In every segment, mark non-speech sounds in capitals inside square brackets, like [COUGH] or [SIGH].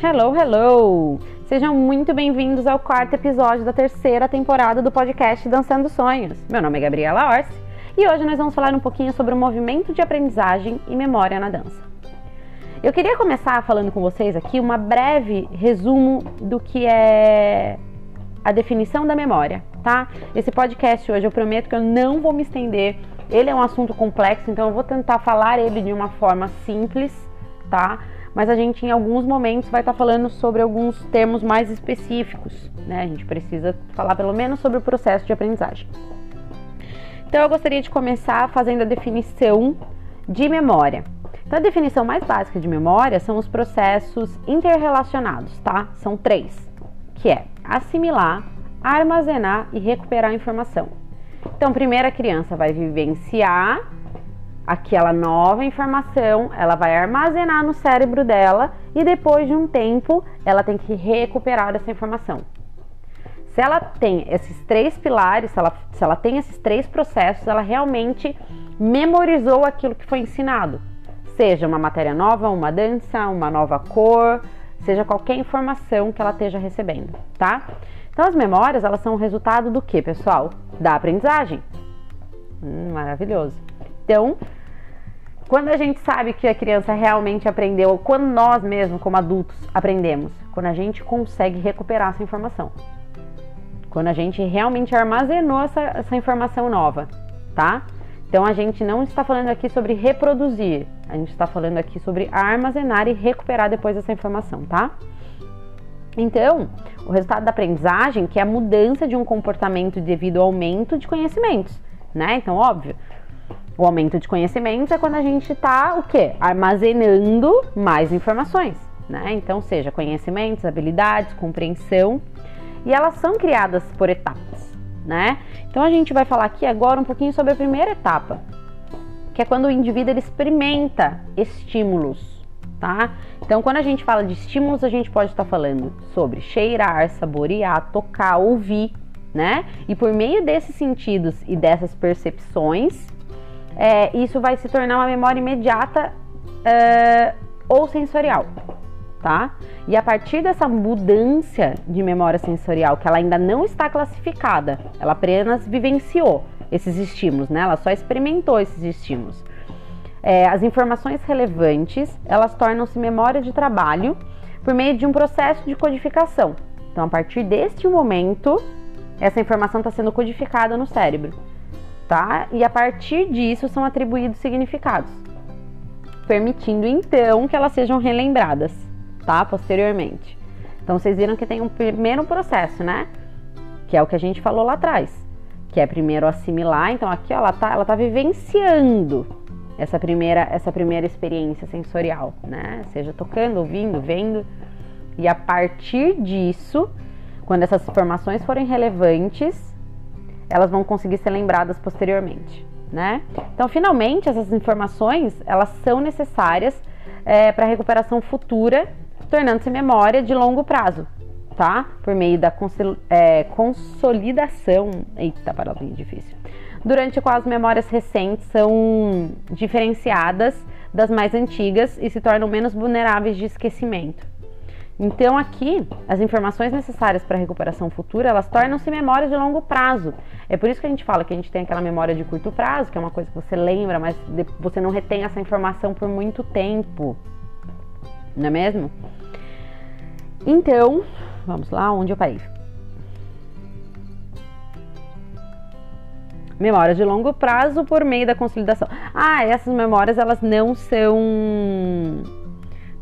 Hello, hello! Sejam muito bem-vindos ao quarto episódio da terceira temporada do podcast Dançando Sonhos. Meu nome é Gabriela Orsi e hoje nós vamos falar um pouquinho sobre o movimento de aprendizagem e memória na dança. Eu queria começar falando com vocês aqui uma breve resumo do que é a definição da memória, tá? Esse podcast hoje eu prometo que eu não vou me estender. Ele é um assunto complexo, então eu vou tentar falar ele de uma forma simples, tá? Mas a gente em alguns momentos vai estar falando sobre alguns termos mais específicos, né? A gente precisa falar pelo menos sobre o processo de aprendizagem. Então eu gostaria de começar fazendo a definição de memória. Então, a definição mais básica de memória são os processos interrelacionados, tá? São três, que é assimilar, armazenar e recuperar a informação. Então, primeiro a criança vai vivenciar aquela nova informação, ela vai armazenar no cérebro dela e depois de um tempo ela tem que recuperar essa informação. Se ela tem esses três pilares, se ela, se ela tem esses três processos, ela realmente memorizou aquilo que foi ensinado seja uma matéria nova, uma dança, uma nova cor, seja qualquer informação que ela esteja recebendo, tá? Então as memórias, elas são o resultado do que, pessoal? Da aprendizagem. Hum, maravilhoso. Então, quando a gente sabe que a criança realmente aprendeu, quando nós mesmos, como adultos, aprendemos, quando a gente consegue recuperar essa informação. Quando a gente realmente armazenou essa, essa informação nova, tá? Então a gente não está falando aqui sobre reproduzir, a gente está falando aqui sobre armazenar e recuperar depois essa informação, tá? Então, o resultado da aprendizagem, que é a mudança de um comportamento devido ao aumento de conhecimentos, né? Então, óbvio, o aumento de conhecimentos é quando a gente está o quê? Armazenando mais informações, né? Então, seja conhecimentos, habilidades, compreensão, e elas são criadas por etapas né? Então a gente vai falar aqui agora um pouquinho sobre a primeira etapa, que é quando o indivíduo ele experimenta estímulos, tá? Então quando a gente fala de estímulos, a gente pode estar falando sobre cheirar, saborear, tocar, ouvir, né? E por meio desses sentidos e dessas percepções, é, isso vai se tornar uma memória imediata é, ou sensorial, tá? E a partir dessa mudança de memória sensorial, que ela ainda não está classificada, ela apenas vivenciou esses estímulos, né? Ela só experimentou esses estímulos. É, as informações relevantes, elas tornam-se memória de trabalho por meio de um processo de codificação. Então, a partir deste momento, essa informação está sendo codificada no cérebro, tá? E a partir disso são atribuídos significados, permitindo então que elas sejam relembradas tá? Posteriormente. Então vocês viram que tem um primeiro processo, né? Que é o que a gente falou lá atrás, que é primeiro assimilar. Então aqui ela tá, ela tá vivenciando essa primeira, essa primeira experiência sensorial, né? Seja tocando, ouvindo, vendo. E a partir disso, quando essas informações forem relevantes, elas vão conseguir ser lembradas posteriormente, né? Então, finalmente, essas informações elas são necessárias é, para recuperação futura tornando-se memória de longo prazo, tá? Por meio da é, consolidação. Eita, palavrinha difícil. Durante a qual as memórias recentes são diferenciadas das mais antigas e se tornam menos vulneráveis de esquecimento. Então aqui, as informações necessárias para a recuperação futura, elas tornam-se memórias de longo prazo. É por isso que a gente fala que a gente tem aquela memória de curto prazo, que é uma coisa que você lembra, mas você não retém essa informação por muito tempo. Não é mesmo? Então, vamos lá, onde eu parei? Memórias de longo prazo por meio da consolidação. Ah, essas memórias elas não são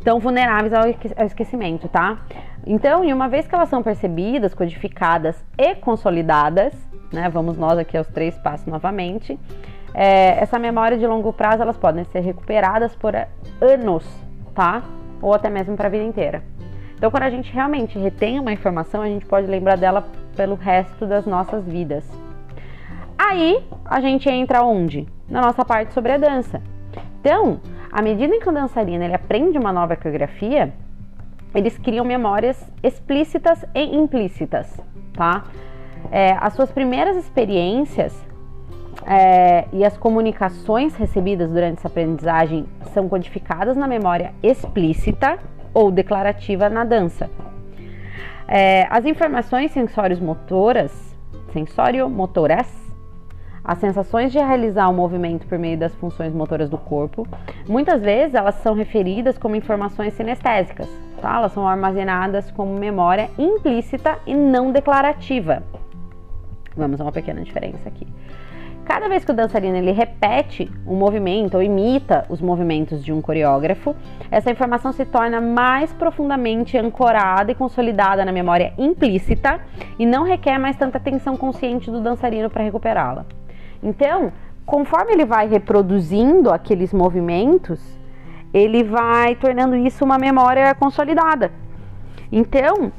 tão vulneráveis ao esquecimento, tá? Então, e uma vez que elas são percebidas, codificadas e consolidadas, né? Vamos nós aqui aos três passos novamente. É, essa memória de longo prazo elas podem ser recuperadas por anos, tá? Ou até mesmo para a vida inteira. Então, quando a gente realmente retém uma informação, a gente pode lembrar dela pelo resto das nossas vidas. Aí, a gente entra onde? Na nossa parte sobre a dança. Então, à medida em que o dançarino ele aprende uma nova coreografia, eles criam memórias explícitas e implícitas, tá? É, as suas primeiras experiências é, e as comunicações recebidas durante essa aprendizagem são codificadas na memória explícita ou declarativa na dança. É, as informações sensórios motoras, sensório-motoras, as sensações de realizar o movimento por meio das funções motoras do corpo, muitas vezes elas são referidas como informações sinestésicas, tá? Elas são armazenadas como memória implícita e não declarativa. Vamos a uma pequena diferença aqui. Cada vez que o dançarino ele repete um movimento ou imita os movimentos de um coreógrafo, essa informação se torna mais profundamente ancorada e consolidada na memória implícita e não requer mais tanta atenção consciente do dançarino para recuperá-la. Então, conforme ele vai reproduzindo aqueles movimentos, ele vai tornando isso uma memória consolidada. Então,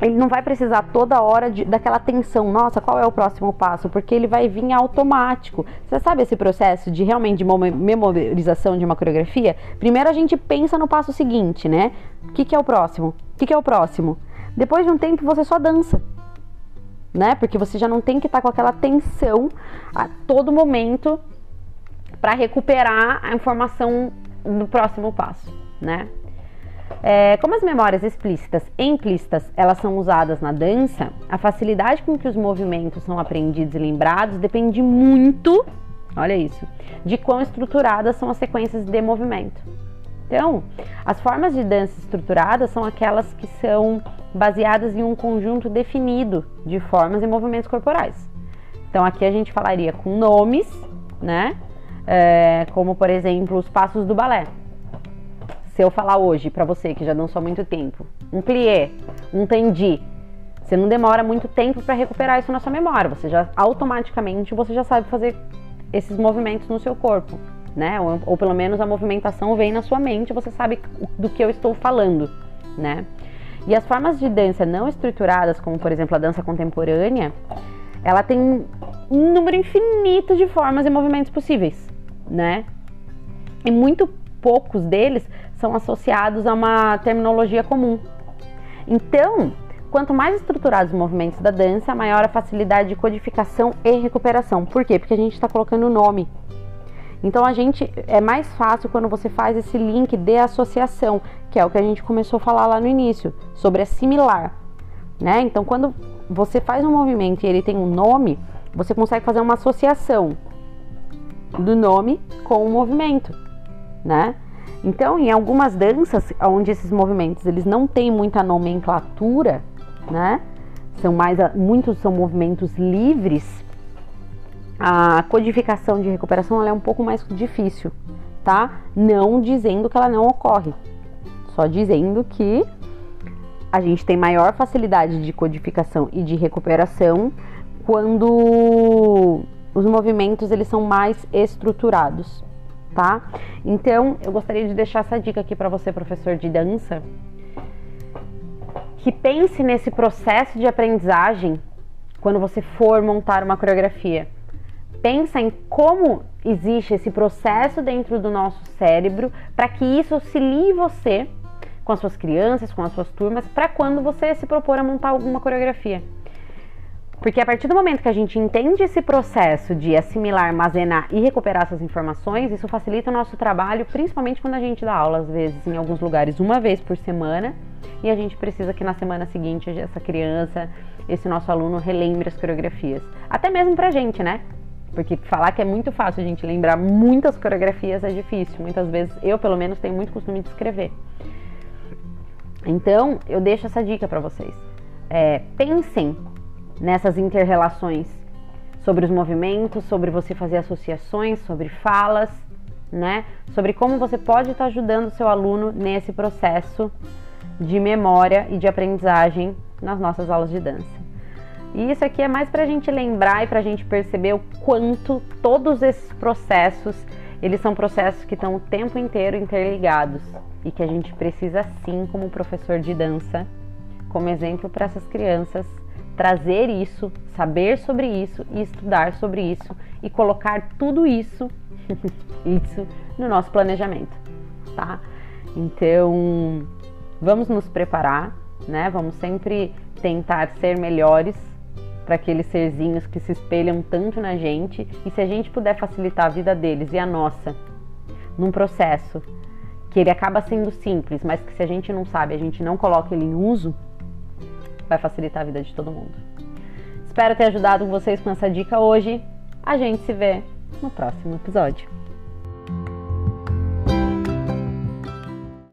ele não vai precisar toda hora de, daquela tensão, nossa, qual é o próximo passo? Porque ele vai vir automático. Você sabe esse processo de realmente de memorização de uma coreografia? Primeiro a gente pensa no passo seguinte, né? O que, que é o próximo? O que, que é o próximo? Depois de um tempo você só dança. Né? Porque você já não tem que estar tá com aquela tensão a todo momento para recuperar a informação do próximo passo, né? É, como as memórias explícitas e implícitas elas são usadas na dança, a facilidade com que os movimentos são aprendidos e lembrados depende muito, olha isso, de quão estruturadas são as sequências de movimento. Então, as formas de dança estruturadas são aquelas que são baseadas em um conjunto definido de formas e movimentos corporais. Então, aqui a gente falaria com nomes, né? É, como por exemplo os passos do balé se eu falar hoje para você que já dançou há muito tempo, um plié, um tendi, você não demora muito tempo para recuperar isso na sua memória. Você já automaticamente você já sabe fazer esses movimentos no seu corpo, né? Ou, ou pelo menos a movimentação vem na sua mente, você sabe do que eu estou falando, né? E as formas de dança não estruturadas, como por exemplo a dança contemporânea, ela tem um número infinito de formas e movimentos possíveis, né? E muito poucos deles são associados a uma terminologia comum. Então, quanto mais estruturados os movimentos da dança, maior a facilidade de codificação e recuperação. Por quê? Porque a gente está colocando o nome. Então a gente é mais fácil quando você faz esse link de associação, que é o que a gente começou a falar lá no início, sobre assimilar, né? Então quando você faz um movimento e ele tem um nome, você consegue fazer uma associação do nome com o movimento, né? Então, em algumas danças, onde esses movimentos eles não têm muita nomenclatura, né? São mais, muitos são movimentos livres. A codificação de recuperação é um pouco mais difícil, tá? Não dizendo que ela não ocorre, só dizendo que a gente tem maior facilidade de codificação e de recuperação quando os movimentos eles são mais estruturados tá? Então, eu gostaria de deixar essa dica aqui para você, professor de dança, que pense nesse processo de aprendizagem quando você for montar uma coreografia. Pensa em como existe esse processo dentro do nosso cérebro para que isso auxilie você com as suas crianças, com as suas turmas, para quando você se propor a montar alguma coreografia. Porque a partir do momento que a gente entende esse processo de assimilar, armazenar e recuperar essas informações, isso facilita o nosso trabalho, principalmente quando a gente dá aula, às vezes, em alguns lugares, uma vez por semana, e a gente precisa que na semana seguinte essa criança, esse nosso aluno relembre as coreografias. Até mesmo pra gente, né? Porque falar que é muito fácil a gente lembrar muitas coreografias é difícil. Muitas vezes eu, pelo menos, tenho muito costume de escrever. Então, eu deixo essa dica para vocês. É, pensem nessas interrelações sobre os movimentos, sobre você fazer associações, sobre falas, né? Sobre como você pode estar ajudando o seu aluno nesse processo de memória e de aprendizagem nas nossas aulas de dança. E isso aqui é mais para a gente lembrar e para a gente perceber o quanto todos esses processos eles são processos que estão o tempo inteiro interligados e que a gente precisa sim, como professor de dança, como exemplo para essas crianças trazer isso, saber sobre isso e estudar sobre isso e colocar tudo isso, [LAUGHS] isso no nosso planejamento, tá? Então, vamos nos preparar, né? Vamos sempre tentar ser melhores para aqueles serzinhos que se espelham tanto na gente e se a gente puder facilitar a vida deles e a nossa num processo que ele acaba sendo simples, mas que se a gente não sabe, a gente não coloca ele em uso, vai facilitar a vida de todo mundo. Espero ter ajudado vocês com essa dica hoje. A gente se vê no próximo episódio.